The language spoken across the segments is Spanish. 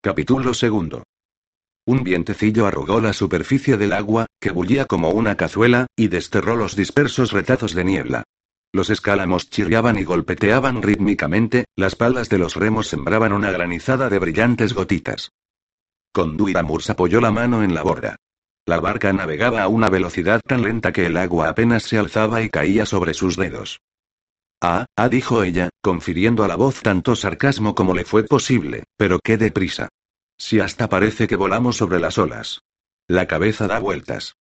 Capítulo segundo. Un vientecillo arrugó la superficie del agua, que bullía como una cazuela, y desterró los dispersos retazos de niebla. Los escálamos chirriaban y golpeteaban rítmicamente, las palas de los remos sembraban una granizada de brillantes gotitas. Conduiramurs apoyó la mano en la borda. La barca navegaba a una velocidad tan lenta que el agua apenas se alzaba y caía sobre sus dedos. Ah, ah, dijo ella, confiriendo a la voz tanto sarcasmo como le fue posible, pero qué deprisa. Si hasta parece que volamos sobre las olas. La cabeza da vueltas.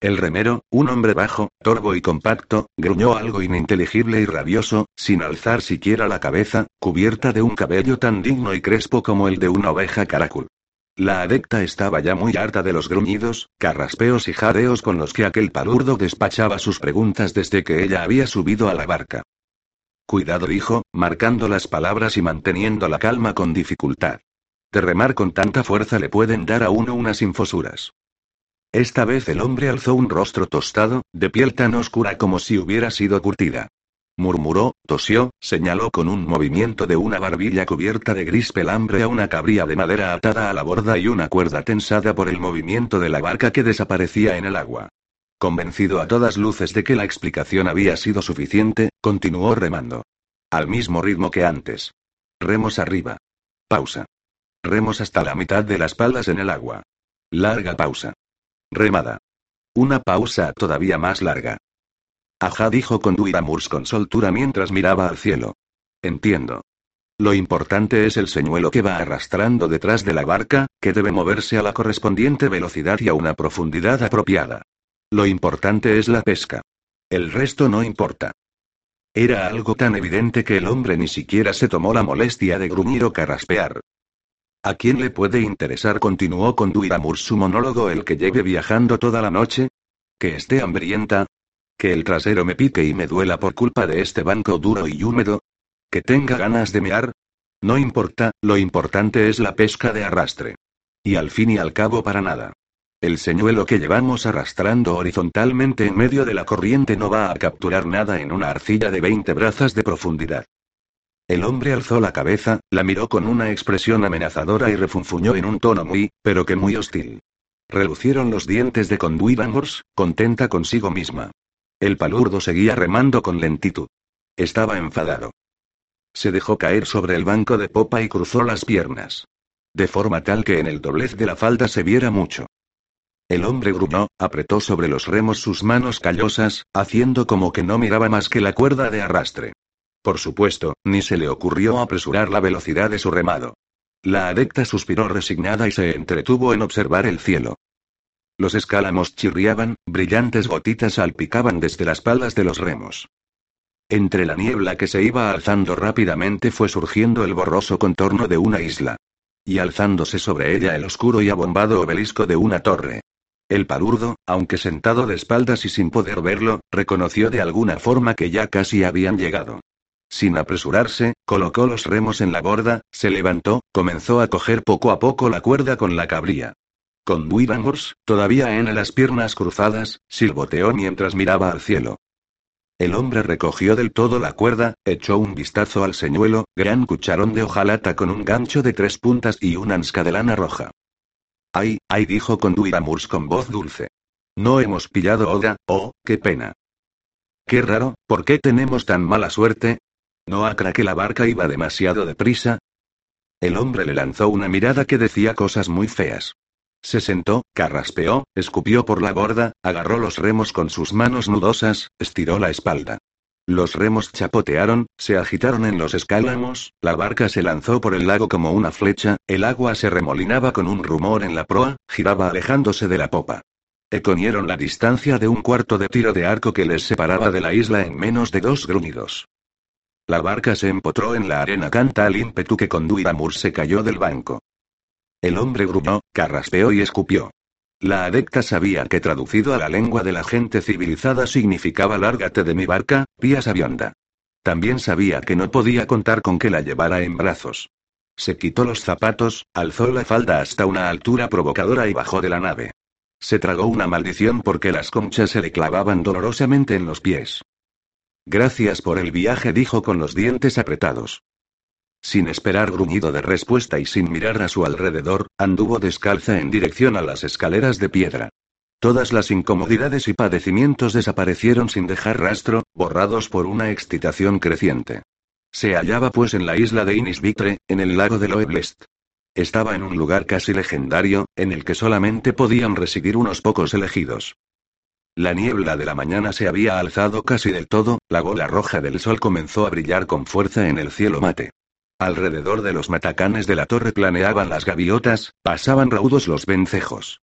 El remero, un hombre bajo, torvo y compacto, gruñó algo ininteligible y rabioso, sin alzar siquiera la cabeza, cubierta de un cabello tan digno y crespo como el de una oveja caracul. La adepta estaba ya muy harta de los gruñidos, carraspeos y jadeos con los que aquel palurdo despachaba sus preguntas desde que ella había subido a la barca. Cuidado, dijo, marcando las palabras y manteniendo la calma con dificultad. De remar con tanta fuerza le pueden dar a uno unas infosuras. Esta vez el hombre alzó un rostro tostado, de piel tan oscura como si hubiera sido curtida. Murmuró, tosió, señaló con un movimiento de una barbilla cubierta de gris pelambre a una cabría de madera atada a la borda y una cuerda tensada por el movimiento de la barca que desaparecía en el agua. Convencido a todas luces de que la explicación había sido suficiente, continuó remando. Al mismo ritmo que antes. Remos arriba. Pausa. Remos hasta la mitad de las palas en el agua. Larga pausa. Remada. Una pausa todavía más larga. Ajá, dijo con Duiramurs con soltura mientras miraba al cielo. Entiendo. Lo importante es el señuelo que va arrastrando detrás de la barca, que debe moverse a la correspondiente velocidad y a una profundidad apropiada. Lo importante es la pesca. El resto no importa. Era algo tan evidente que el hombre ni siquiera se tomó la molestia de gruñir o carraspear. ¿A quién le puede interesar? continuó con Duiramur su monólogo el que lleve viajando toda la noche. Que esté hambrienta. Que el trasero me pique y me duela por culpa de este banco duro y húmedo. Que tenga ganas de mear. No importa, lo importante es la pesca de arrastre. Y al fin y al cabo para nada. El señuelo que llevamos arrastrando horizontalmente en medio de la corriente no va a capturar nada en una arcilla de 20 brazas de profundidad. El hombre alzó la cabeza, la miró con una expresión amenazadora y refunfuñó en un tono muy, pero que muy hostil. Relucieron los dientes de Conduivangors, contenta consigo misma. El palurdo seguía remando con lentitud. Estaba enfadado. Se dejó caer sobre el banco de popa y cruzó las piernas. De forma tal que en el doblez de la falda se viera mucho. El hombre gruñó, apretó sobre los remos sus manos callosas, haciendo como que no miraba más que la cuerda de arrastre. Por supuesto, ni se le ocurrió apresurar la velocidad de su remado. La adepta suspiró resignada y se entretuvo en observar el cielo. Los escálamos chirriaban, brillantes gotitas salpicaban desde las palas de los remos. Entre la niebla que se iba alzando rápidamente fue surgiendo el borroso contorno de una isla. Y alzándose sobre ella el oscuro y abombado obelisco de una torre. El palurdo, aunque sentado de espaldas y sin poder verlo, reconoció de alguna forma que ya casi habían llegado. Sin apresurarse, colocó los remos en la borda, se levantó, comenzó a coger poco a poco la cuerda con la cabría. Con Wivangors, todavía en las piernas cruzadas, silboteó mientras miraba al cielo. El hombre recogió del todo la cuerda, echó un vistazo al señuelo, gran cucharón de hojalata con un gancho de tres puntas y una ansca de lana roja. Ay, ay, dijo con Duiramurs con voz dulce. No hemos pillado Oda, oh, qué pena. Qué raro, ¿por qué tenemos tan mala suerte? ¿No acra que la barca iba demasiado deprisa? El hombre le lanzó una mirada que decía cosas muy feas. Se sentó, carraspeó, escupió por la borda, agarró los remos con sus manos nudosas, estiró la espalda. Los remos chapotearon, se agitaron en los escálamos, la barca se lanzó por el lago como una flecha, el agua se remolinaba con un rumor en la proa, giraba alejándose de la popa. Econieron la distancia de un cuarto de tiro de arco que les separaba de la isla en menos de dos gruñidos. La barca se empotró en la arena canta al ímpetu que con se cayó del banco. El hombre gruñó, carraspeó y escupió. La adepta sabía que traducido a la lengua de la gente civilizada significaba lárgate de mi barca, pía sabionda. También sabía que no podía contar con que la llevara en brazos. Se quitó los zapatos, alzó la falda hasta una altura provocadora y bajó de la nave. Se tragó una maldición porque las conchas se le clavaban dolorosamente en los pies. Gracias por el viaje, dijo con los dientes apretados. Sin esperar gruñido de respuesta y sin mirar a su alrededor, anduvo descalza en dirección a las escaleras de piedra. Todas las incomodidades y padecimientos desaparecieron sin dejar rastro, borrados por una excitación creciente. Se hallaba pues en la isla de Inisvitre, en el lago de Loeblest. Estaba en un lugar casi legendario, en el que solamente podían residir unos pocos elegidos. La niebla de la mañana se había alzado casi del todo, la bola roja del sol comenzó a brillar con fuerza en el cielo mate. Alrededor de los matacanes de la torre planeaban las gaviotas, pasaban raudos los vencejos.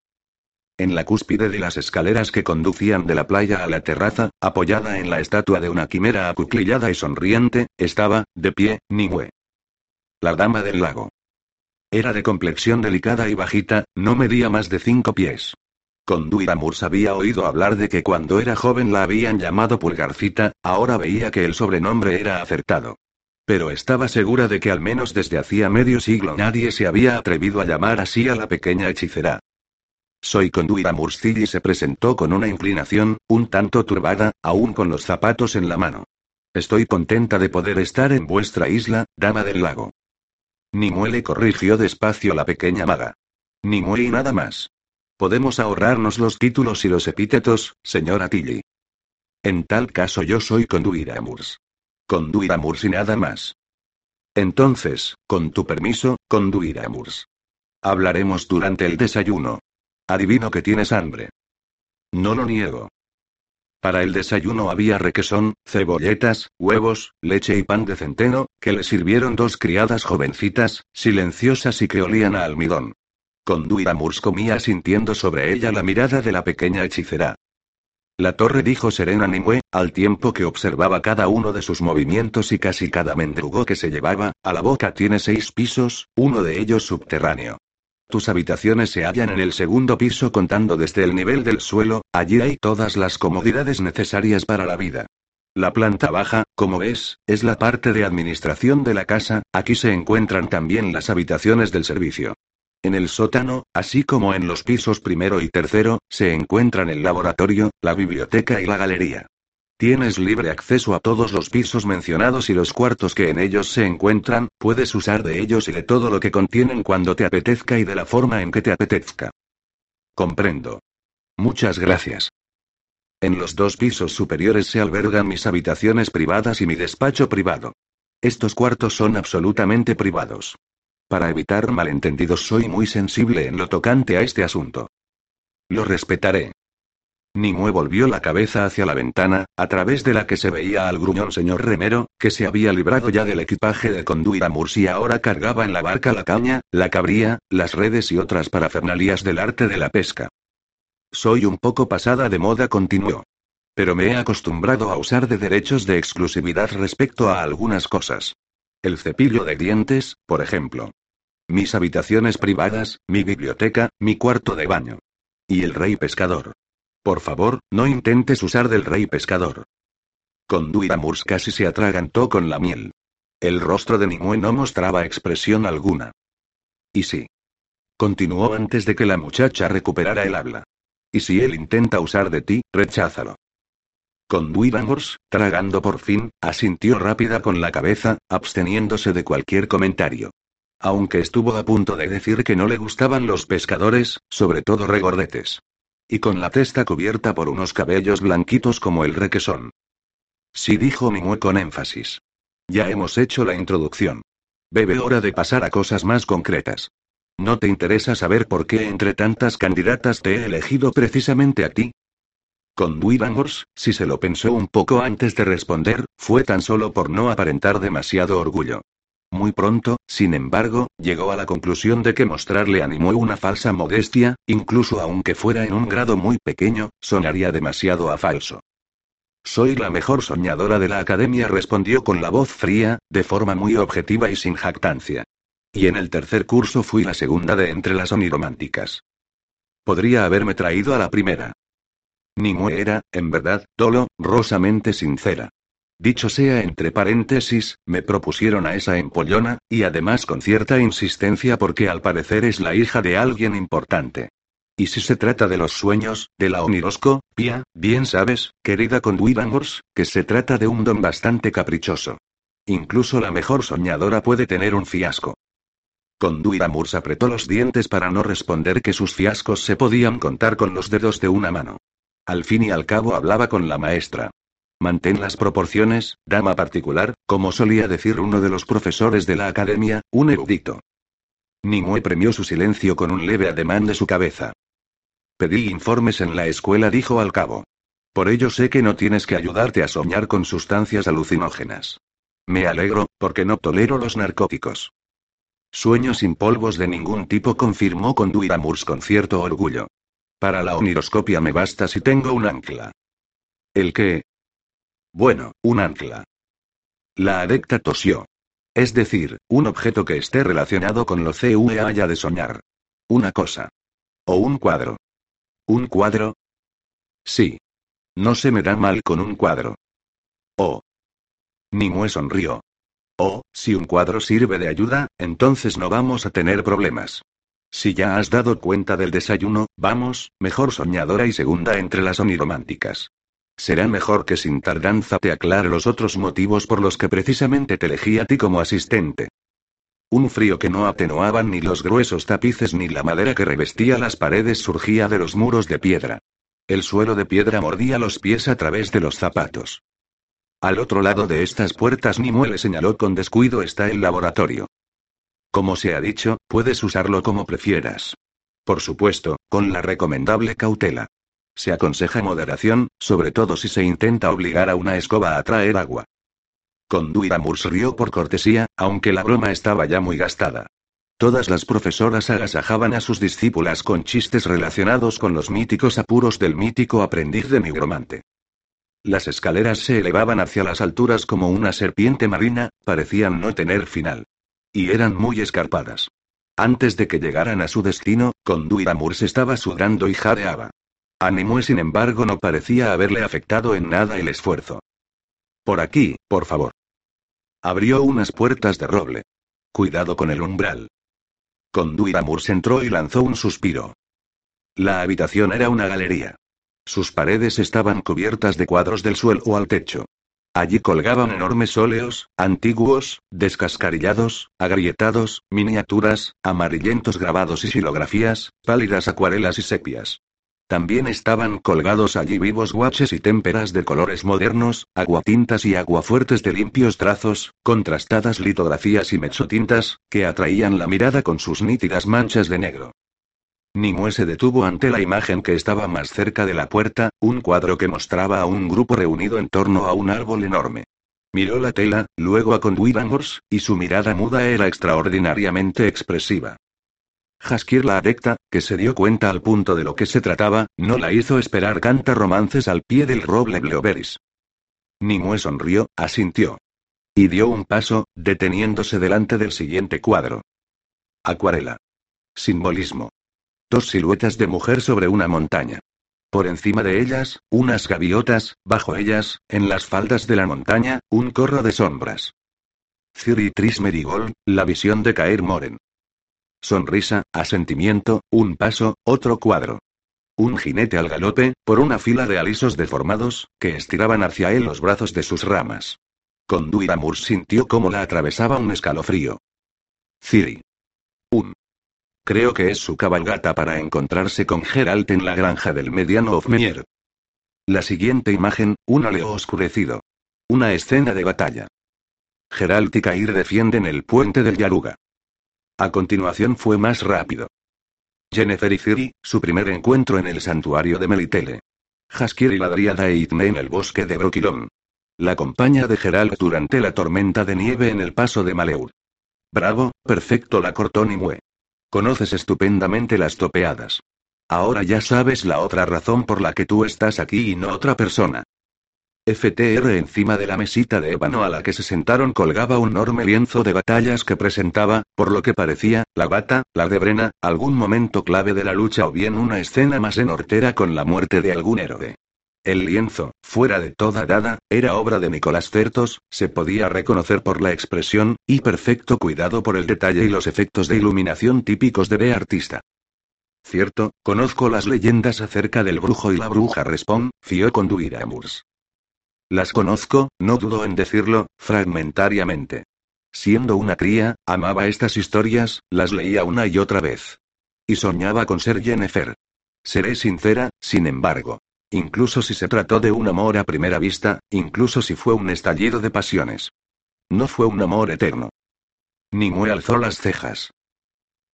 En la cúspide de las escaleras que conducían de la playa a la terraza, apoyada en la estatua de una quimera acuclillada y sonriente, estaba, de pie, Nimue. La dama del lago. Era de complexión delicada y bajita, no medía más de cinco pies. Conduiramurs había oído hablar de que cuando era joven la habían llamado Pulgarcita, ahora veía que el sobrenombre era acertado. Pero estaba segura de que al menos desde hacía medio siglo nadie se había atrevido a llamar así a la pequeña hechicera. Soy Conduiramurs y se presentó con una inclinación, un tanto turbada, aún con los zapatos en la mano. Estoy contenta de poder estar en vuestra isla, dama del lago. Nimue corrigió despacio la pequeña maga. Nimue y nada más. Podemos ahorrarnos los títulos y los epítetos, señora Tilly. En tal caso yo soy Conduiramurs. Conduiramurs y nada más. Entonces, con tu permiso, Conduiramurs. Hablaremos durante el desayuno. Adivino que tienes hambre. No lo niego. Para el desayuno había requesón, cebolletas, huevos, leche y pan de centeno, que le sirvieron dos criadas jovencitas, silenciosas y que olían a almidón. Conduiramurs comía sintiendo sobre ella la mirada de la pequeña hechicera. La torre dijo serena Nimue, al tiempo que observaba cada uno de sus movimientos y casi cada mendrugo que se llevaba, a la boca tiene seis pisos, uno de ellos subterráneo. Tus habitaciones se hallan en el segundo piso contando desde el nivel del suelo, allí hay todas las comodidades necesarias para la vida. La planta baja, como ves, es la parte de administración de la casa, aquí se encuentran también las habitaciones del servicio. En el sótano, así como en los pisos primero y tercero, se encuentran el laboratorio, la biblioteca y la galería. Tienes libre acceso a todos los pisos mencionados y los cuartos que en ellos se encuentran, puedes usar de ellos y de todo lo que contienen cuando te apetezca y de la forma en que te apetezca. Comprendo. Muchas gracias. En los dos pisos superiores se albergan mis habitaciones privadas y mi despacho privado. Estos cuartos son absolutamente privados. Para evitar malentendidos soy muy sensible en lo tocante a este asunto. Lo respetaré. Nimue volvió la cabeza hacia la ventana, a través de la que se veía al gruñón señor remero, que se había librado ya del equipaje de Conduiramurs y ahora cargaba en la barca la caña, la cabría, las redes y otras parafernalías del arte de la pesca. Soy un poco pasada de moda, continuó. Pero me he acostumbrado a usar de derechos de exclusividad respecto a algunas cosas. El cepillo de dientes, por ejemplo. Mis habitaciones privadas, mi biblioteca, mi cuarto de baño. Y el rey pescador. Por favor, no intentes usar del rey pescador. Conduiramurs casi se atragantó con la miel. El rostro de Nimue no mostraba expresión alguna. ¿Y sí? Continuó antes de que la muchacha recuperara el habla. Y si él intenta usar de ti, recházalo. Conduiramurs, tragando por fin, asintió rápida con la cabeza, absteniéndose de cualquier comentario. Aunque estuvo a punto de decir que no le gustaban los pescadores, sobre todo regordetes y con la testa cubierta por unos cabellos blanquitos como el requesón. Sí dijo Mimue con énfasis. Ya hemos hecho la introducción. Bebe hora de pasar a cosas más concretas. ¿No te interesa saber por qué entre tantas candidatas te he elegido precisamente a ti? Con Duivangors, si se lo pensó un poco antes de responder, fue tan solo por no aparentar demasiado orgullo. Muy pronto, sin embargo, llegó a la conclusión de que mostrarle a Nimue una falsa modestia, incluso aunque fuera en un grado muy pequeño, sonaría demasiado a falso. Soy la mejor soñadora de la academia, respondió con la voz fría, de forma muy objetiva y sin jactancia. Y en el tercer curso fui la segunda de entre las onirománticas. Podría haberme traído a la primera. Nimue era, en verdad, dolo, rosamente sincera. Dicho sea entre paréntesis, me propusieron a esa empollona, y además con cierta insistencia porque al parecer es la hija de alguien importante. Y si se trata de los sueños, de la onirosco, Pia, bien sabes, querida Conduivangors, que se trata de un don bastante caprichoso. Incluso la mejor soñadora puede tener un fiasco. Conduiramurs apretó los dientes para no responder que sus fiascos se podían contar con los dedos de una mano. Al fin y al cabo hablaba con la maestra. Mantén las proporciones, dama particular, como solía decir uno de los profesores de la academia, un erudito. Nimue premió su silencio con un leve ademán de su cabeza. Pedí informes en la escuela, dijo al cabo. Por ello sé que no tienes que ayudarte a soñar con sustancias alucinógenas. Me alegro, porque no tolero los narcóticos. Sueño sin polvos de ningún tipo, confirmó con Duiramurs con cierto orgullo. Para la oniroscopia me basta si tengo un ancla. ¿El qué? Bueno, un ancla. La adecta tosió. Es decir, un objeto que esté relacionado con lo CUE haya de soñar. Una cosa. O un cuadro. ¿Un cuadro? Sí. No se me da mal con un cuadro. Oh. Nimue sonrió. Oh, si un cuadro sirve de ayuda, entonces no vamos a tener problemas. Si ya has dado cuenta del desayuno, vamos, mejor soñadora y segunda entre las onirománticas. Será mejor que sin tardanza te aclare los otros motivos por los que precisamente te elegí a ti como asistente. Un frío que no atenuaban ni los gruesos tapices ni la madera que revestía las paredes surgía de los muros de piedra. El suelo de piedra mordía los pies a través de los zapatos. Al otro lado de estas puertas Nimue le señaló con descuido está el laboratorio. Como se ha dicho, puedes usarlo como prefieras. Por supuesto, con la recomendable cautela. Se aconseja moderación, sobre todo si se intenta obligar a una escoba a traer agua. Conduiramurs rió por cortesía, aunque la broma estaba ya muy gastada. Todas las profesoras agasajaban a sus discípulas con chistes relacionados con los míticos apuros del mítico aprendiz de nigromante. Las escaleras se elevaban hacia las alturas como una serpiente marina, parecían no tener final. Y eran muy escarpadas. Antes de que llegaran a su destino, Conduiramurs estaba sudando y jadeaba. Animue, sin embargo, no parecía haberle afectado en nada el esfuerzo. Por aquí, por favor. Abrió unas puertas de roble. Cuidado con el umbral. Conduiramurs entró y lanzó un suspiro. La habitación era una galería. Sus paredes estaban cubiertas de cuadros del suelo al techo. Allí colgaban enormes óleos, antiguos, descascarillados, agrietados, miniaturas, amarillentos grabados y silografías, pálidas acuarelas y sepias. También estaban colgados allí vivos guaches y témperas de colores modernos, aguatintas y aguafuertes de limpios trazos, contrastadas litografías y mechotintas, que atraían la mirada con sus nítidas manchas de negro. Nimue se detuvo ante la imagen que estaba más cerca de la puerta, un cuadro que mostraba a un grupo reunido en torno a un árbol enorme. Miró la tela, luego a Conduivangors, y su mirada muda era extraordinariamente expresiva. Jaskir la adecta, que se dio cuenta al punto de lo que se trataba, no la hizo esperar canta romances al pie del roble Bleoberis. Nimue sonrió, asintió. Y dio un paso, deteniéndose delante del siguiente cuadro. Acuarela. Simbolismo. Dos siluetas de mujer sobre una montaña. Por encima de ellas, unas gaviotas, bajo ellas, en las faldas de la montaña, un corro de sombras. Ciri Tris Merigold, la visión de caer Moren. Sonrisa, asentimiento, un paso, otro cuadro. Un jinete al galope, por una fila de alisos deformados, que estiraban hacia él los brazos de sus ramas. Conduiramur sintió cómo la atravesaba un escalofrío. Ciri. Un Creo que es su cabalgata para encontrarse con Geralt en la granja del mediano Ofmenier. La siguiente imagen, un aleo oscurecido. Una escena de batalla. Geralt y Kair defienden el puente del Yaruga. A continuación fue más rápido. Jennifer y Ciri, su primer encuentro en el santuario de Melitele. Jaskier y la Dríada e en el bosque de Brokilon. La compañía de Geralt durante la tormenta de nieve en el paso de Maleur. Bravo, perfecto la cortó Nimue. Conoces estupendamente las topeadas. Ahora ya sabes la otra razón por la que tú estás aquí y no otra persona. FTR encima de la mesita de ébano a la que se sentaron colgaba un enorme lienzo de batallas que presentaba, por lo que parecía, la bata, la de Brena, algún momento clave de la lucha o bien una escena más enortera con la muerte de algún héroe. El lienzo, fuera de toda dada, era obra de Nicolás Certos, se podía reconocer por la expresión, y perfecto cuidado por el detalle y los efectos de iluminación típicos de B artista. Cierto, conozco las leyendas acerca del brujo y la bruja respon, fió con Duiramurs. Las conozco, no dudo en decirlo, fragmentariamente. Siendo una cría, amaba estas historias, las leía una y otra vez. Y soñaba con ser Jennifer. Seré sincera, sin embargo. Incluso si se trató de un amor a primera vista, incluso si fue un estallido de pasiones. No fue un amor eterno. Nimue alzó las cejas.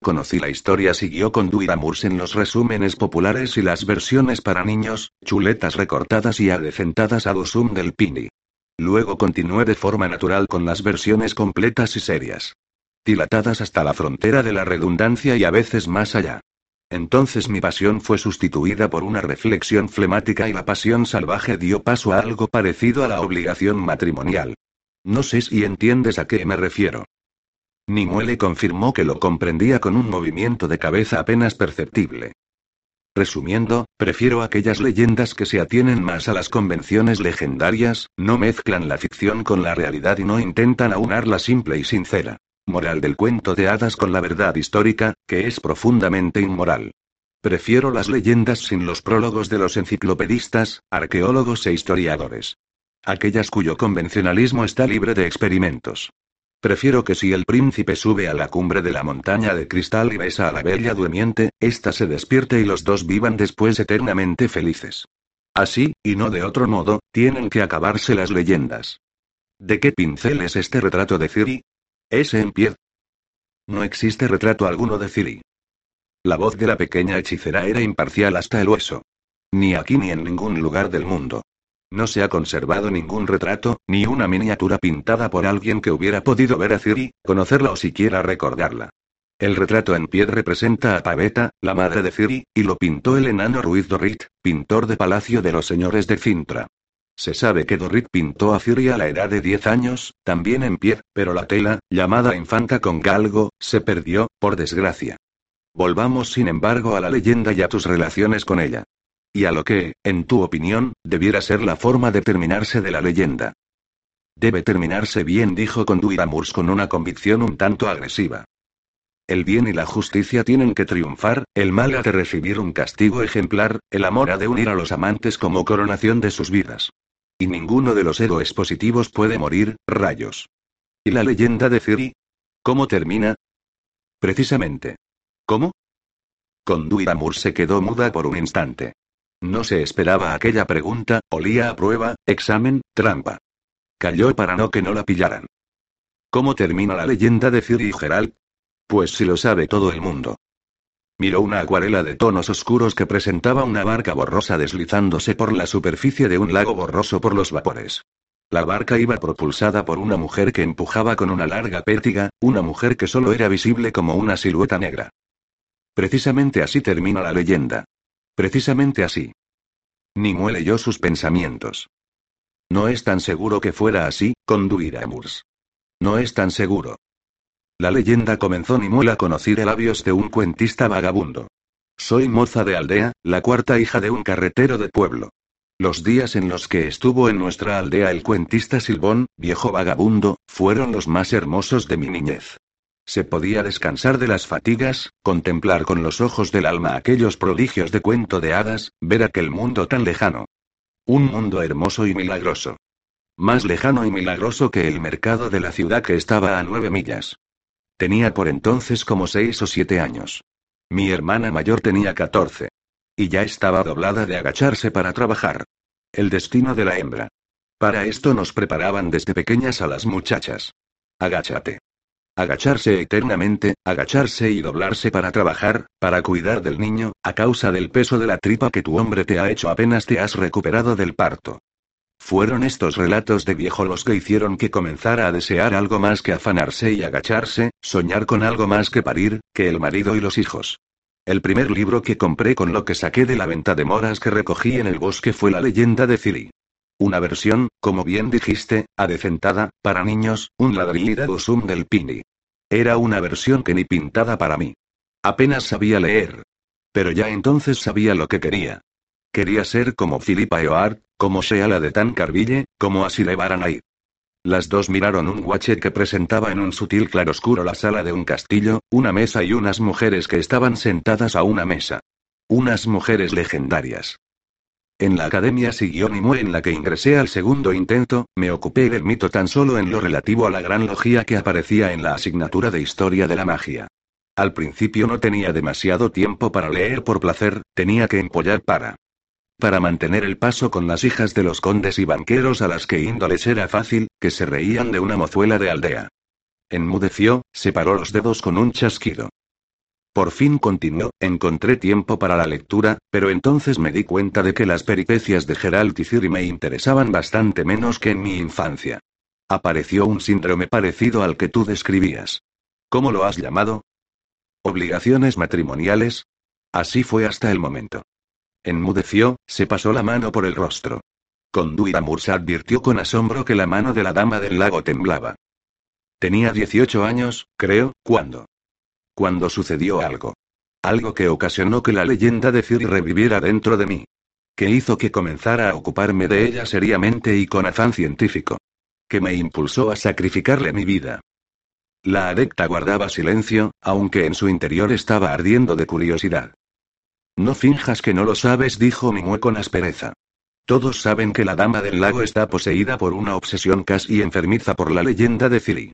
Conocí la historia, siguió con Duiramurs en los resúmenes populares y las versiones para niños, chuletas recortadas y adecentadas a zoom del Pini. Luego continué de forma natural con las versiones completas y serias. Dilatadas hasta la frontera de la redundancia y a veces más allá. Entonces mi pasión fue sustituida por una reflexión flemática y la pasión salvaje dio paso a algo parecido a la obligación matrimonial. No sé si entiendes a qué me refiero. Nimue confirmó que lo comprendía con un movimiento de cabeza apenas perceptible. Resumiendo, prefiero aquellas leyendas que se atienen más a las convenciones legendarias, no mezclan la ficción con la realidad y no intentan aunar la simple y sincera moral del cuento de hadas con la verdad histórica, que es profundamente inmoral. Prefiero las leyendas sin los prólogos de los enciclopedistas, arqueólogos e historiadores. Aquellas cuyo convencionalismo está libre de experimentos. Prefiero que si el príncipe sube a la cumbre de la montaña de cristal y besa a la bella durmiente, ésta se despierte y los dos vivan después eternamente felices. Así, y no de otro modo, tienen que acabarse las leyendas. ¿De qué pincel es este retrato de Ciri? ¿Ese en pie? No existe retrato alguno de Ciri. La voz de la pequeña hechicera era imparcial hasta el hueso. Ni aquí ni en ningún lugar del mundo. No se ha conservado ningún retrato, ni una miniatura pintada por alguien que hubiera podido ver a Ciri, conocerla o siquiera recordarla. El retrato en pie representa a Paveta, la madre de Ciri, y lo pintó el enano Ruiz Dorrit, pintor de palacio de los señores de Cintra. Se sabe que Dorrit pintó a Ciri a la edad de 10 años, también en pie, pero la tela, llamada infanta con galgo, se perdió, por desgracia. Volvamos sin embargo a la leyenda y a tus relaciones con ella. Y a lo que, en tu opinión, debiera ser la forma de terminarse de la leyenda. Debe terminarse bien, dijo Conduiramurs con una convicción un tanto agresiva. El bien y la justicia tienen que triunfar, el mal ha de recibir un castigo ejemplar, el amor ha de unir a los amantes como coronación de sus vidas. Y ninguno de los héroes positivos puede morir, rayos. ¿Y la leyenda de Ciri? ¿Cómo termina? Precisamente. ¿Cómo? Conduiramurs se quedó muda por un instante. No se esperaba aquella pregunta, olía a prueba, examen, trampa. Calló para no que no la pillaran. ¿Cómo termina la leyenda de Ciri y Geralt? Pues si lo sabe todo el mundo. Miró una acuarela de tonos oscuros que presentaba una barca borrosa deslizándose por la superficie de un lago borroso por los vapores. La barca iba propulsada por una mujer que empujaba con una larga pértiga, una mujer que solo era visible como una silueta negra. Precisamente así termina la leyenda. Precisamente así. Nimue leyó sus pensamientos. No es tan seguro que fuera así, con Duiramurs. No es tan seguro. La leyenda comenzó Nimue a conocer labios de un cuentista vagabundo. Soy moza de aldea, la cuarta hija de un carretero de pueblo. Los días en los que estuvo en nuestra aldea el cuentista Silbón, viejo vagabundo, fueron los más hermosos de mi niñez. Se podía descansar de las fatigas, contemplar con los ojos del alma aquellos prodigios de cuento de hadas, ver aquel mundo tan lejano. Un mundo hermoso y milagroso. Más lejano y milagroso que el mercado de la ciudad que estaba a nueve millas. Tenía por entonces como seis o siete años. Mi hermana mayor tenía catorce. Y ya estaba doblada de agacharse para trabajar. El destino de la hembra. Para esto nos preparaban desde pequeñas a las muchachas. Agáchate. Agacharse eternamente, agacharse y doblarse para trabajar, para cuidar del niño, a causa del peso de la tripa que tu hombre te ha hecho apenas te has recuperado del parto. Fueron estos relatos de viejo los que hicieron que comenzara a desear algo más que afanarse y agacharse, soñar con algo más que parir, que el marido y los hijos. El primer libro que compré con lo que saqué de la venta de moras que recogí en el bosque fue La leyenda de Ciri. Una versión, como bien dijiste, adecentada, para niños, un ladrillida usum del Pini. Era una versión que ni pintada para mí. Apenas sabía leer. Pero ya entonces sabía lo que quería. Quería ser como Philippa Eoard, como Sheala de Tancarville, como Asile Baranay. Las dos miraron un guache que presentaba en un sutil claroscuro la sala de un castillo, una mesa y unas mujeres que estaban sentadas a una mesa. Unas mujeres legendarias. En la academia siguió Nimue en la que ingresé al segundo intento, me ocupé del mito tan solo en lo relativo a la gran logía que aparecía en la asignatura de historia de la magia. Al principio no tenía demasiado tiempo para leer por placer, tenía que empollar para para mantener el paso con las hijas de los condes y banqueros a las que índoles era fácil, que se reían de una mozuela de aldea. Enmudeció, separó los dedos con un chasquido. Por fin continuó, encontré tiempo para la lectura, pero entonces me di cuenta de que las peripecias de Geralt y Ciri me interesaban bastante menos que en mi infancia. Apareció un síndrome parecido al que tú describías. ¿Cómo lo has llamado? Obligaciones matrimoniales. Así fue hasta el momento. Enmudeció, se pasó la mano por el rostro. Conduira se advirtió con asombro que la mano de la dama del lago temblaba. Tenía 18 años, creo, cuando. Cuando sucedió algo. Algo que ocasionó que la leyenda de Ciri reviviera dentro de mí. Que hizo que comenzara a ocuparme de ella seriamente y con afán científico. Que me impulsó a sacrificarle mi vida. La adecta guardaba silencio, aunque en su interior estaba ardiendo de curiosidad. No finjas que no lo sabes, dijo Mimue con aspereza. Todos saben que la dama del lago está poseída por una obsesión casi enfermiza por la leyenda de Ciri.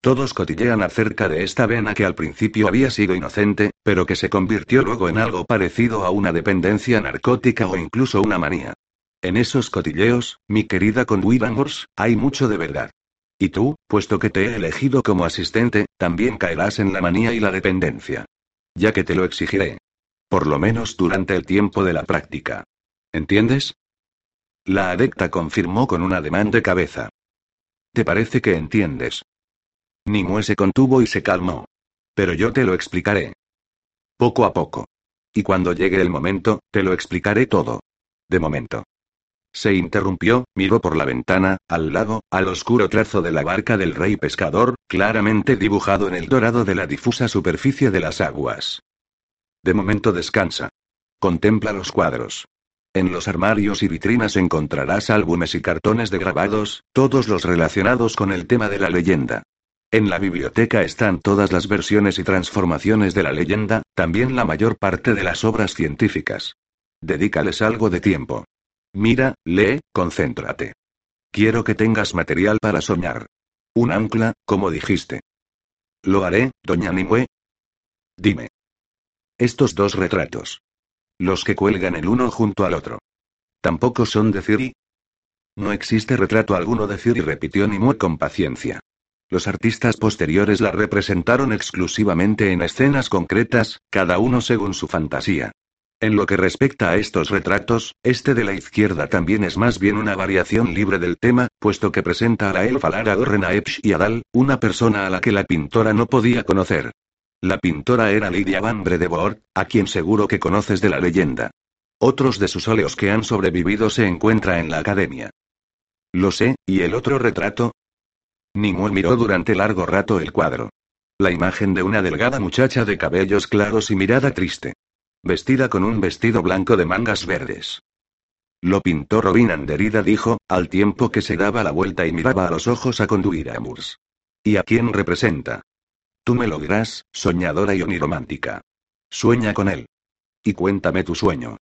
Todos cotillean acerca de esta vena que al principio había sido inocente, pero que se convirtió luego en algo parecido a una dependencia narcótica o incluso una manía. En esos cotilleos, mi querida Conduida hay mucho de verdad. Y tú, puesto que te he elegido como asistente, también caerás en la manía y la dependencia. Ya que te lo exigiré. Por lo menos durante el tiempo de la práctica. ¿Entiendes? La adecta confirmó con un ademán de cabeza. ¿Te parece que entiendes? Nimue se contuvo y se calmó. Pero yo te lo explicaré. Poco a poco. Y cuando llegue el momento, te lo explicaré todo. De momento. Se interrumpió, miró por la ventana, al lago, al oscuro trazo de la barca del rey pescador, claramente dibujado en el dorado de la difusa superficie de las aguas. De momento descansa. Contempla los cuadros. En los armarios y vitrinas encontrarás álbumes y cartones de grabados, todos los relacionados con el tema de la leyenda. En la biblioteca están todas las versiones y transformaciones de la leyenda, también la mayor parte de las obras científicas. Dedícales algo de tiempo. Mira, lee, concéntrate. Quiero que tengas material para soñar. Un ancla, como dijiste. Lo haré, doña Nimue. Dime. Estos dos retratos. Los que cuelgan el uno junto al otro. ¿Tampoco son de Ciri? No existe retrato alguno de Ciri, repitió Nimue con paciencia. Los artistas posteriores la representaron exclusivamente en escenas concretas, cada uno según su fantasía. En lo que respecta a estos retratos, este de la izquierda también es más bien una variación libre del tema, puesto que presenta a la elfa Lara Dorrena y Adal, una persona a la que la pintora no podía conocer. La pintora era Lydia Van Bredeboort, a quien seguro que conoces de la leyenda. Otros de sus óleos que han sobrevivido se encuentra en la academia. Lo sé, ¿y el otro retrato? Nimue miró durante largo rato el cuadro. La imagen de una delgada muchacha de cabellos claros y mirada triste. Vestida con un vestido blanco de mangas verdes. Lo pintó Robin Anderida, dijo, al tiempo que se daba la vuelta y miraba a los ojos a conduir a Murs. ¿Y a quién representa? Tú me lo dirás, soñadora y oniromántica. Sueña con él. Y cuéntame tu sueño.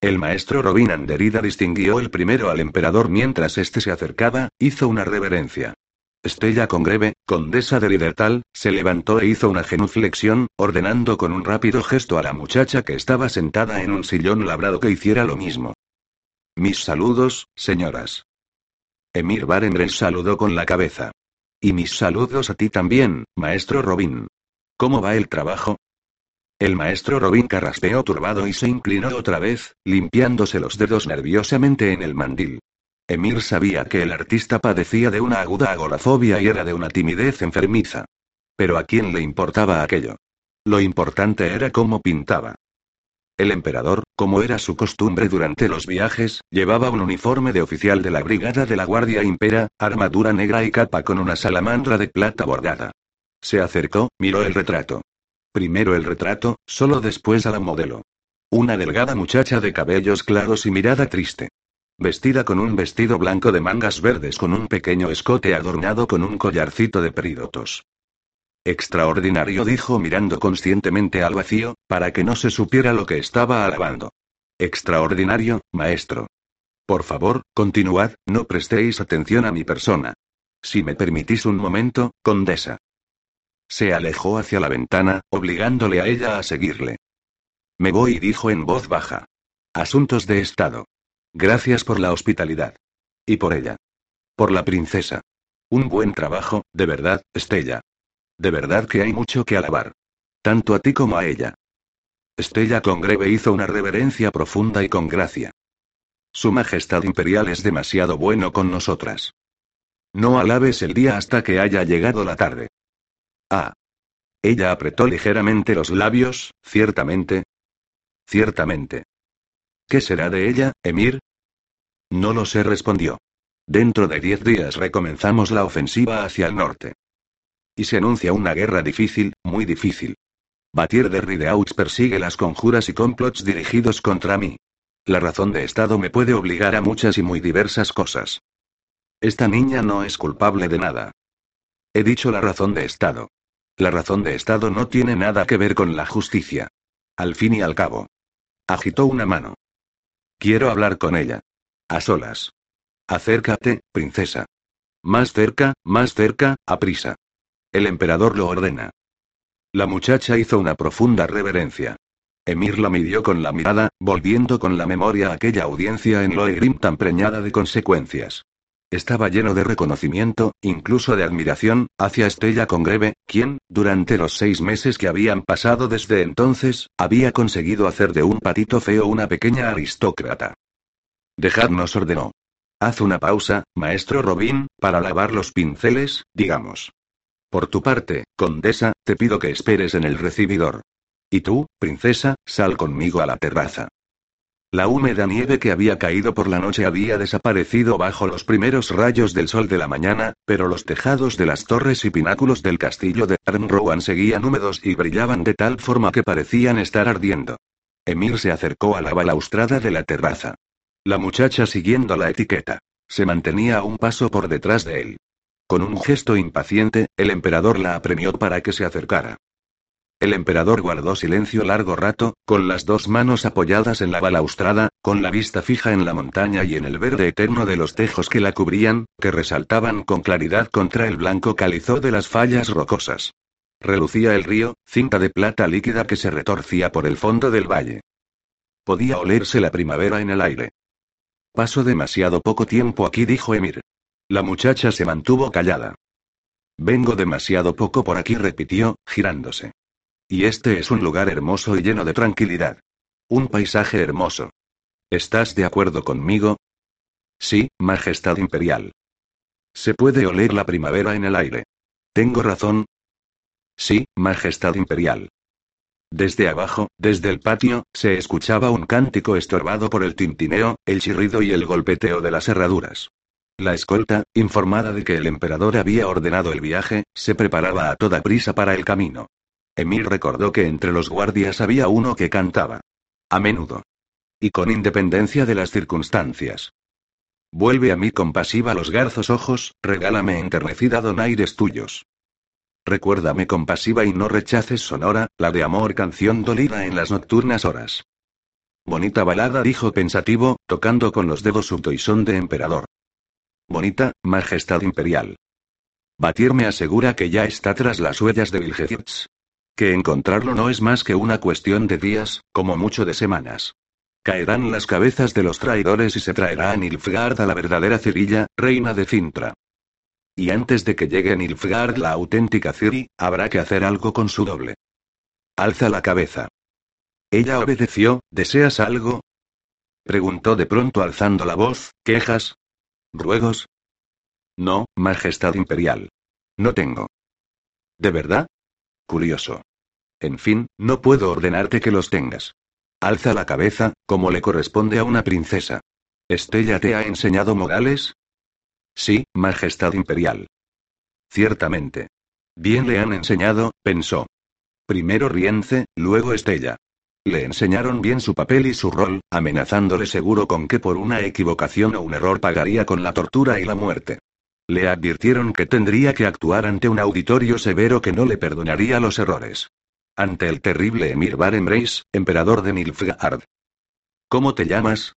El maestro Robin Anderida distinguió el primero al emperador mientras éste se acercaba, hizo una reverencia. Estella Congreve, condesa de Lidertal, se levantó e hizo una genuflexión, ordenando con un rápido gesto a la muchacha que estaba sentada en un sillón labrado que hiciera lo mismo. Mis saludos, señoras. Emir Barengren saludó con la cabeza. Y mis saludos a ti también, maestro Robin. ¿Cómo va el trabajo? El maestro Robin carraspeó turbado y se inclinó otra vez, limpiándose los dedos nerviosamente en el mandil. Emir sabía que el artista padecía de una aguda agorafobia y era de una timidez enfermiza. Pero a quién le importaba aquello. Lo importante era cómo pintaba. El emperador, como era su costumbre durante los viajes, llevaba un uniforme de oficial de la Brigada de la Guardia Impera, armadura negra y capa con una salamandra de plata bordada. Se acercó, miró el retrato. Primero el retrato, solo después a la modelo. Una delgada muchacha de cabellos claros y mirada triste. Vestida con un vestido blanco de mangas verdes con un pequeño escote adornado con un collarcito de peridotos. Extraordinario, dijo mirando conscientemente al vacío, para que no se supiera lo que estaba alabando. Extraordinario, maestro. Por favor, continuad, no prestéis atención a mi persona. Si me permitís un momento, condesa. Se alejó hacia la ventana, obligándole a ella a seguirle. Me voy, dijo en voz baja. Asuntos de Estado. Gracias por la hospitalidad. Y por ella. Por la princesa. Un buen trabajo, de verdad, Estella. De verdad que hay mucho que alabar. Tanto a ti como a ella. Estella Congreve hizo una reverencia profunda y con gracia. Su Majestad Imperial es demasiado bueno con nosotras. No alabes el día hasta que haya llegado la tarde. Ah. Ella apretó ligeramente los labios, ciertamente. Ciertamente. ¿Qué será de ella, Emir? No lo sé, respondió. Dentro de diez días recomenzamos la ofensiva hacia el norte. Y se anuncia una guerra difícil, muy difícil. Batir de Rideaux persigue las conjuras y complots dirigidos contra mí. La razón de Estado me puede obligar a muchas y muy diversas cosas. Esta niña no es culpable de nada. He dicho la razón de Estado. La razón de Estado no tiene nada que ver con la justicia. Al fin y al cabo. Agitó una mano. Quiero hablar con ella. A solas. Acércate, princesa. Más cerca, más cerca, a prisa. El emperador lo ordena. La muchacha hizo una profunda reverencia. Emir la midió con la mirada, volviendo con la memoria aquella audiencia en Loegrim tan preñada de consecuencias. Estaba lleno de reconocimiento, incluso de admiración, hacia Estella Congreve, quien, durante los seis meses que habían pasado desde entonces, había conseguido hacer de un patito feo una pequeña aristócrata. Dejadnos ordenó. Haz una pausa, maestro Robin, para lavar los pinceles, digamos. Por tu parte, condesa, te pido que esperes en el recibidor. Y tú, princesa, sal conmigo a la terraza. La húmeda nieve que había caído por la noche había desaparecido bajo los primeros rayos del sol de la mañana, pero los tejados de las torres y pináculos del castillo de Arnrowan seguían húmedos y brillaban de tal forma que parecían estar ardiendo. Emir se acercó a la balaustrada de la terraza. La muchacha siguiendo la etiqueta. Se mantenía a un paso por detrás de él. Con un gesto impaciente, el emperador la apremió para que se acercara. El emperador guardó silencio largo rato, con las dos manos apoyadas en la balaustrada, con la vista fija en la montaña y en el verde eterno de los tejos que la cubrían, que resaltaban con claridad contra el blanco calizó de las fallas rocosas. Relucía el río, cinta de plata líquida que se retorcía por el fondo del valle. Podía olerse la primavera en el aire. Paso demasiado poco tiempo aquí, dijo Emir. La muchacha se mantuvo callada. Vengo demasiado poco por aquí, repitió, girándose. Y este es un lugar hermoso y lleno de tranquilidad. Un paisaje hermoso. ¿Estás de acuerdo conmigo? Sí, Majestad Imperial. Se puede oler la primavera en el aire. ¿Tengo razón? Sí, Majestad Imperial. Desde abajo, desde el patio, se escuchaba un cántico estorbado por el tintineo, el chirrido y el golpeteo de las herraduras. La escolta, informada de que el emperador había ordenado el viaje, se preparaba a toda prisa para el camino. Emil recordó que entre los guardias había uno que cantaba. A menudo. Y con independencia de las circunstancias. Vuelve a mí compasiva los garzos ojos, regálame enternecida donaires tuyos. Recuérdame compasiva y no rechaces sonora, la de amor canción dolida en las nocturnas horas. Bonita balada, dijo pensativo, tocando con los dedos su toisón de emperador. Bonita, Majestad Imperial. Batir me asegura que ya está tras las huellas de Vilgefits. Que encontrarlo no es más que una cuestión de días, como mucho de semanas. Caerán las cabezas de los traidores y se traerá a Nilfgaard a la verdadera Cirilla, reina de Cintra. Y antes de que llegue Nilfgaard la auténtica Ciri, habrá que hacer algo con su doble. Alza la cabeza. Ella obedeció, ¿deseas algo? Preguntó de pronto alzando la voz, ¿quejas? ¿Ruegos? No, Majestad Imperial. No tengo. ¿De verdad? Curioso. En fin, no puedo ordenarte que los tengas. Alza la cabeza, como le corresponde a una princesa. ¿Estella te ha enseñado modales? Sí, Majestad Imperial. Ciertamente. Bien le han enseñado, pensó. Primero Rience, luego Estella. Le enseñaron bien su papel y su rol, amenazándole seguro con que por una equivocación o un error pagaría con la tortura y la muerte. Le advirtieron que tendría que actuar ante un auditorio severo que no le perdonaría los errores. Ante el terrible Emir Baremreis, emperador de Nilfgaard. ¿Cómo te llamas?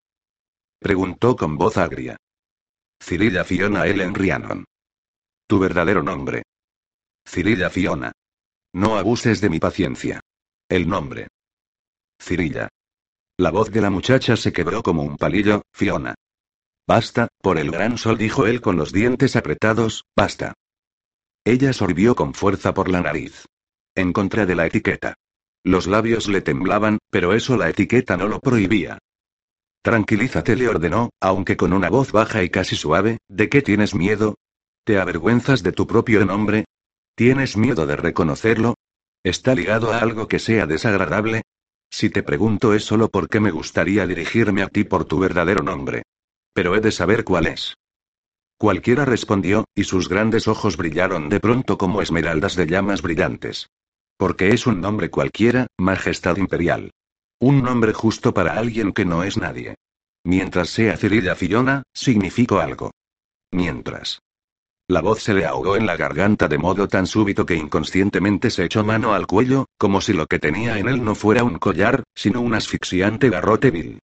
Preguntó con voz agria. Cirilla Fiona Ellen Rhiannon. Tu verdadero nombre. Cirilla Fiona. No abuses de mi paciencia. El nombre. Cirilla. La voz de la muchacha se quebró como un palillo, Fiona. Basta, por el gran sol dijo él con los dientes apretados, basta. Ella sorbió con fuerza por la nariz. En contra de la etiqueta. Los labios le temblaban, pero eso la etiqueta no lo prohibía. Tranquilízate, le ordenó, aunque con una voz baja y casi suave, ¿de qué tienes miedo? ¿Te avergüenzas de tu propio nombre? ¿Tienes miedo de reconocerlo? ¿Está ligado a algo que sea desagradable? Si te pregunto es solo porque me gustaría dirigirme a ti por tu verdadero nombre. Pero he de saber cuál es. Cualquiera respondió, y sus grandes ojos brillaron de pronto como esmeraldas de llamas brillantes. Porque es un nombre cualquiera, Majestad Imperial. Un nombre justo para alguien que no es nadie. Mientras sea Cirilla Fiona, significó algo. Mientras. La voz se le ahogó en la garganta de modo tan súbito que inconscientemente se echó mano al cuello, como si lo que tenía en él no fuera un collar, sino un asfixiante garrote vil.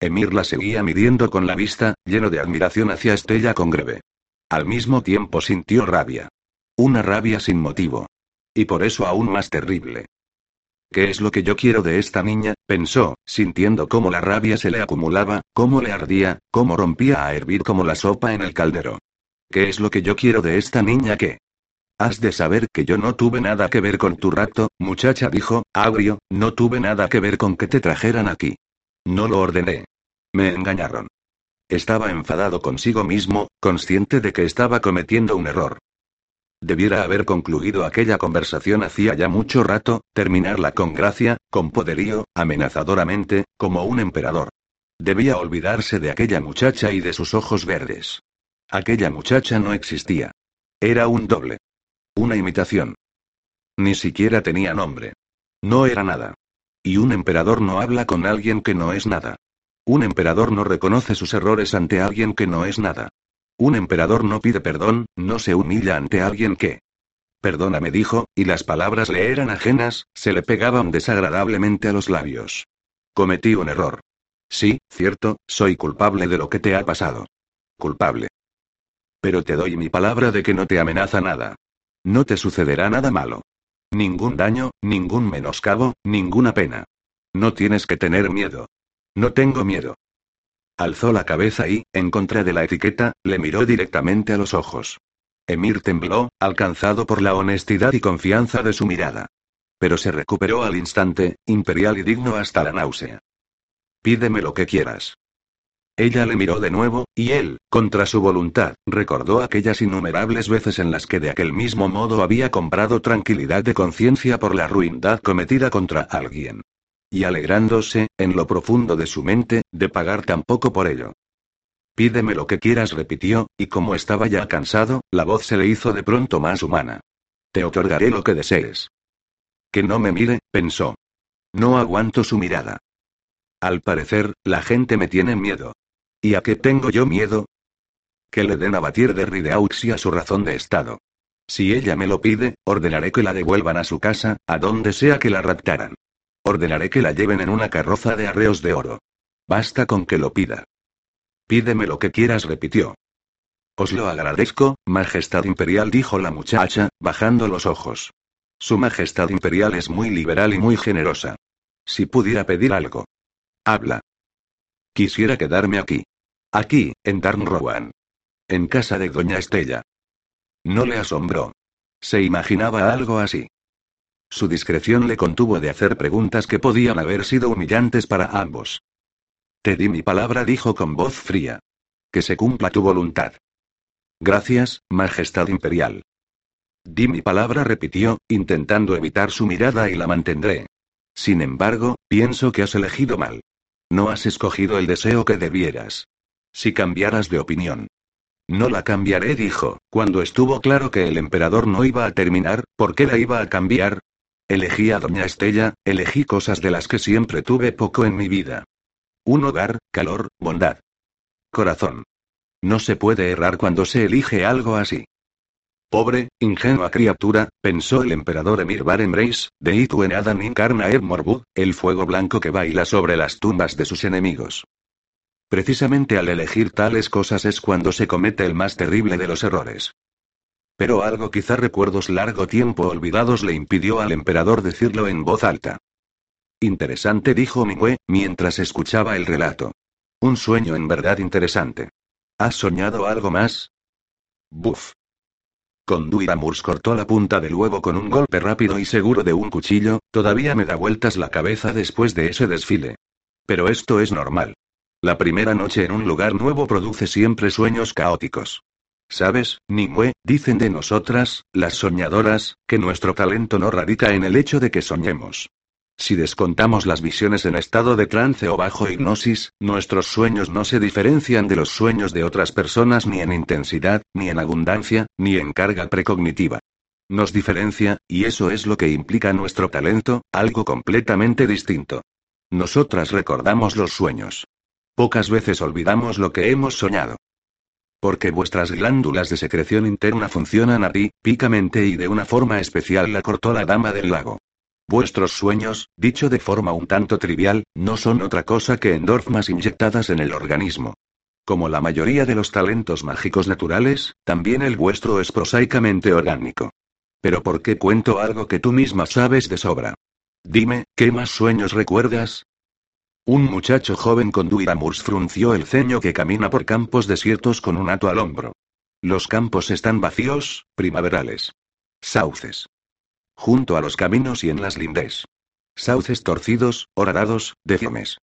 Emir la seguía midiendo con la vista, lleno de admiración hacia Estella Congreve. Al mismo tiempo sintió rabia. Una rabia sin motivo. Y por eso aún más terrible. ¿Qué es lo que yo quiero de esta niña? pensó, sintiendo cómo la rabia se le acumulaba, cómo le ardía, cómo rompía a hervir como la sopa en el caldero. ¿Qué es lo que yo quiero de esta niña que? Has de saber que yo no tuve nada que ver con tu rapto, muchacha dijo, agrio, no tuve nada que ver con que te trajeran aquí. No lo ordené. Me engañaron. Estaba enfadado consigo mismo, consciente de que estaba cometiendo un error. Debiera haber concluido aquella conversación hacía ya mucho rato, terminarla con gracia, con poderío, amenazadoramente, como un emperador. Debía olvidarse de aquella muchacha y de sus ojos verdes. Aquella muchacha no existía. Era un doble. Una imitación. Ni siquiera tenía nombre. No era nada. Y un emperador no habla con alguien que no es nada. Un emperador no reconoce sus errores ante alguien que no es nada. Un emperador no pide perdón, no se humilla ante alguien que... Perdóname dijo, y las palabras le eran ajenas, se le pegaban desagradablemente a los labios. Cometí un error. Sí, cierto, soy culpable de lo que te ha pasado. Culpable. Pero te doy mi palabra de que no te amenaza nada. No te sucederá nada malo. Ningún daño, ningún menoscabo, ninguna pena. No tienes que tener miedo. No tengo miedo. Alzó la cabeza y, en contra de la etiqueta, le miró directamente a los ojos. Emir tembló, alcanzado por la honestidad y confianza de su mirada. Pero se recuperó al instante, imperial y digno hasta la náusea. Pídeme lo que quieras. Ella le miró de nuevo, y él, contra su voluntad, recordó aquellas innumerables veces en las que de aquel mismo modo había comprado tranquilidad de conciencia por la ruindad cometida contra alguien. Y alegrándose, en lo profundo de su mente, de pagar tan poco por ello. Pídeme lo que quieras, repitió, y como estaba ya cansado, la voz se le hizo de pronto más humana. Te otorgaré lo que desees. Que no me mire, pensó. No aguanto su mirada. Al parecer, la gente me tiene miedo. ¿Y a qué tengo yo miedo? Que le den a batir de Rideaux a su razón de estado. Si ella me lo pide, ordenaré que la devuelvan a su casa, a donde sea que la raptaran. Ordenaré que la lleven en una carroza de arreos de oro. Basta con que lo pida. Pídeme lo que quieras, repitió. Os lo agradezco, Majestad Imperial, dijo la muchacha, bajando los ojos. Su Majestad Imperial es muy liberal y muy generosa. Si pudiera pedir algo. Habla. Quisiera quedarme aquí. Aquí, en Tarnrowan. En casa de Doña Estella. No le asombró. Se imaginaba algo así. Su discreción le contuvo de hacer preguntas que podían haber sido humillantes para ambos. Te di mi palabra, dijo con voz fría. Que se cumpla tu voluntad. Gracias, Majestad Imperial. Di mi palabra, repitió, intentando evitar su mirada y la mantendré. Sin embargo, pienso que has elegido mal. No has escogido el deseo que debieras. Si cambiaras de opinión. No la cambiaré, dijo, cuando estuvo claro que el emperador no iba a terminar, ¿por qué la iba a cambiar? Elegí a Doña Estella, elegí cosas de las que siempre tuve poco en mi vida. Un hogar, calor, bondad. Corazón. No se puede errar cuando se elige algo así. Pobre, ingenua criatura, pensó el emperador Emir Barenbreis, de Ituen Adan Incarna Eb Morbud, el fuego blanco que baila sobre las tumbas de sus enemigos. Precisamente al elegir tales cosas es cuando se comete el más terrible de los errores. Pero algo quizá recuerdos largo tiempo olvidados le impidió al emperador decirlo en voz alta. Interesante, dijo Mingüe, mientras escuchaba el relato. Un sueño en verdad interesante. ¿Has soñado algo más? Buf. Conduiramurs cortó la punta del huevo con un golpe rápido y seguro de un cuchillo, todavía me da vueltas la cabeza después de ese desfile. Pero esto es normal. La primera noche en un lugar nuevo produce siempre sueños caóticos. ¿Sabes, Nimue? Dicen de nosotras, las soñadoras, que nuestro talento no radica en el hecho de que soñemos. Si descontamos las visiones en estado de trance o bajo hipnosis, nuestros sueños no se diferencian de los sueños de otras personas ni en intensidad, ni en abundancia, ni en carga precognitiva. Nos diferencia, y eso es lo que implica nuestro talento, algo completamente distinto. Nosotras recordamos los sueños. Pocas veces olvidamos lo que hemos soñado. Porque vuestras glándulas de secreción interna funcionan picamente y de una forma especial la cortó la dama del lago. Vuestros sueños, dicho de forma un tanto trivial, no son otra cosa que endorfinas inyectadas en el organismo. Como la mayoría de los talentos mágicos naturales, también el vuestro es prosaicamente orgánico. Pero ¿por qué cuento algo que tú misma sabes de sobra? Dime, ¿qué más sueños recuerdas? Un muchacho joven con Duiramurs frunció el ceño que camina por campos desiertos con un hato al hombro. Los campos están vacíos, primaverales. Sauces junto a los caminos y en las lindes. Sauces torcidos, horadados, décimes.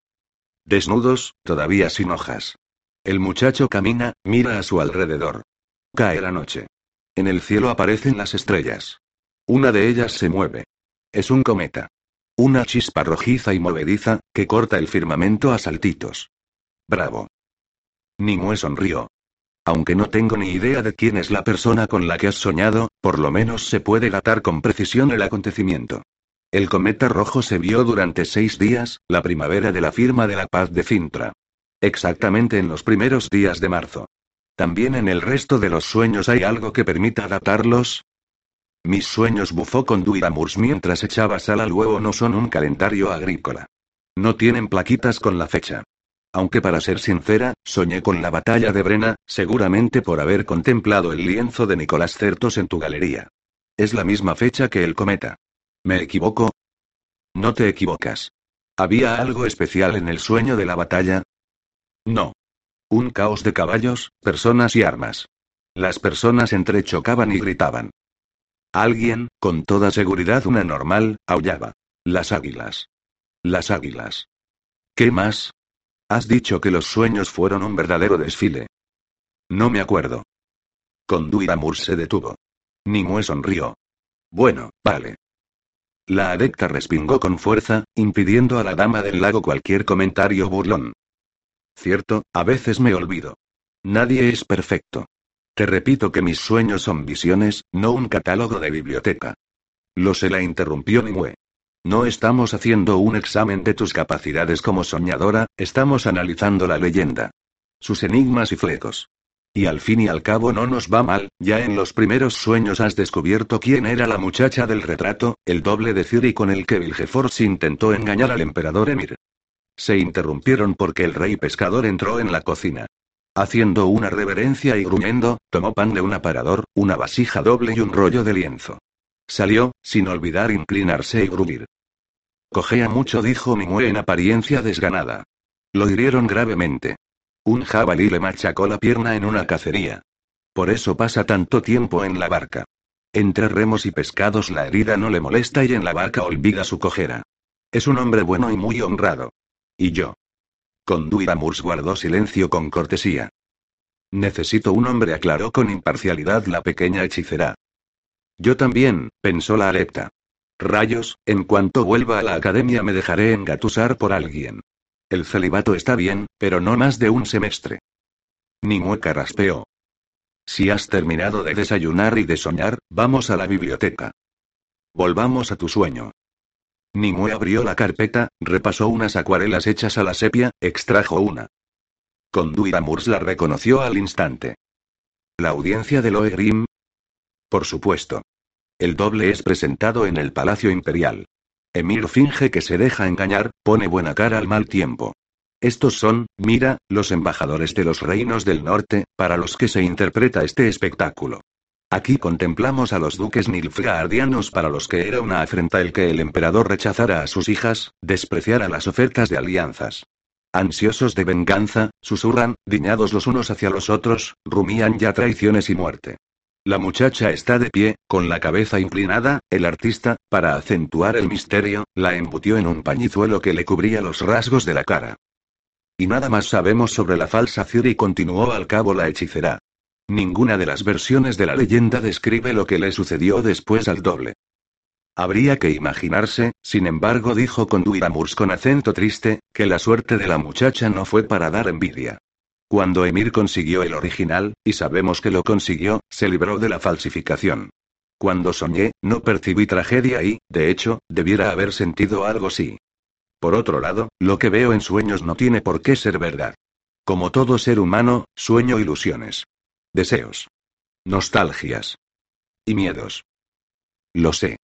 Desnudos, todavía sin hojas. El muchacho camina, mira a su alrededor. Cae la noche. En el cielo aparecen las estrellas. Una de ellas se mueve. Es un cometa. Una chispa rojiza y movediza, que corta el firmamento a saltitos. Bravo. Nimue sonrió. Aunque no tengo ni idea de quién es la persona con la que has soñado, por lo menos se puede datar con precisión el acontecimiento. El cometa rojo se vio durante seis días, la primavera de la firma de la paz de Cintra. Exactamente en los primeros días de marzo. ¿También en el resto de los sueños hay algo que permita datarlos? Mis sueños bufó con Duiramurs mientras echaba sal al huevo no son un calendario agrícola. No tienen plaquitas con la fecha. Aunque para ser sincera, soñé con la batalla de Brena, seguramente por haber contemplado el lienzo de Nicolás Certos en tu galería. Es la misma fecha que el cometa. ¿Me equivoco? No te equivocas. ¿Había algo especial en el sueño de la batalla? No. Un caos de caballos, personas y armas. Las personas entrechocaban y gritaban. Alguien, con toda seguridad una normal, aullaba. Las águilas. Las águilas. ¿Qué más? Has dicho que los sueños fueron un verdadero desfile. No me acuerdo. Conduiramur se detuvo. Nimue sonrió. Bueno, vale. La adepta respingó con fuerza, impidiendo a la dama del lago cualquier comentario burlón. Cierto, a veces me olvido. Nadie es perfecto. Te repito que mis sueños son visiones, no un catálogo de biblioteca. Lo se la interrumpió Nimue. No estamos haciendo un examen de tus capacidades como soñadora, estamos analizando la leyenda. Sus enigmas y flecos. Y al fin y al cabo no nos va mal, ya en los primeros sueños has descubierto quién era la muchacha del retrato, el doble de Ciri con el que Vilgefortz intentó engañar al emperador Emir. Se interrumpieron porque el rey pescador entró en la cocina. Haciendo una reverencia y gruñendo, tomó pan de un aparador, una vasija doble y un rollo de lienzo. Salió, sin olvidar inclinarse y gruñir. Cojea mucho, dijo Mimue en apariencia desganada. Lo hirieron gravemente. Un jabalí le machacó la pierna en una cacería. Por eso pasa tanto tiempo en la barca. Entre remos y pescados la herida no le molesta y en la barca olvida su cojera. Es un hombre bueno y muy honrado. ¿Y yo? Conduiramurs guardó silencio con cortesía. Necesito un hombre, aclaró con imparcialidad la pequeña hechicera. Yo también, pensó la adepta. Rayos, en cuanto vuelva a la academia me dejaré engatusar por alguien. El celibato está bien, pero no más de un semestre. Ni mueca raspeó. Si has terminado de desayunar y de soñar, vamos a la biblioteca. Volvamos a tu sueño. Nimue abrió la carpeta, repasó unas acuarelas hechas a la sepia, extrajo una. Conduiramurs la reconoció al instante. La audiencia de Loegrim. Por supuesto. El doble es presentado en el Palacio Imperial. Emir finge que se deja engañar, pone buena cara al mal tiempo. Estos son, mira, los embajadores de los reinos del norte, para los que se interpreta este espectáculo. Aquí contemplamos a los duques nilfgaardianos para los que era una afrenta el que el emperador rechazara a sus hijas, despreciara las ofertas de alianzas. Ansiosos de venganza, susurran, diñados los unos hacia los otros, rumían ya traiciones y muerte. La muchacha está de pie, con la cabeza inclinada, el artista, para acentuar el misterio, la embutió en un pañizuelo que le cubría los rasgos de la cara. Y nada más sabemos sobre la falsa Ciri, continuó al cabo la hechicera. Ninguna de las versiones de la leyenda describe lo que le sucedió después al doble. Habría que imaginarse, sin embargo, dijo Conduiramurs con acento triste, que la suerte de la muchacha no fue para dar envidia. Cuando Emir consiguió el original, y sabemos que lo consiguió, se libró de la falsificación. Cuando soñé, no percibí tragedia y, de hecho, debiera haber sentido algo sí. Por otro lado, lo que veo en sueños no tiene por qué ser verdad. Como todo ser humano, sueño ilusiones. Deseos. Nostalgias. Y miedos. Lo sé.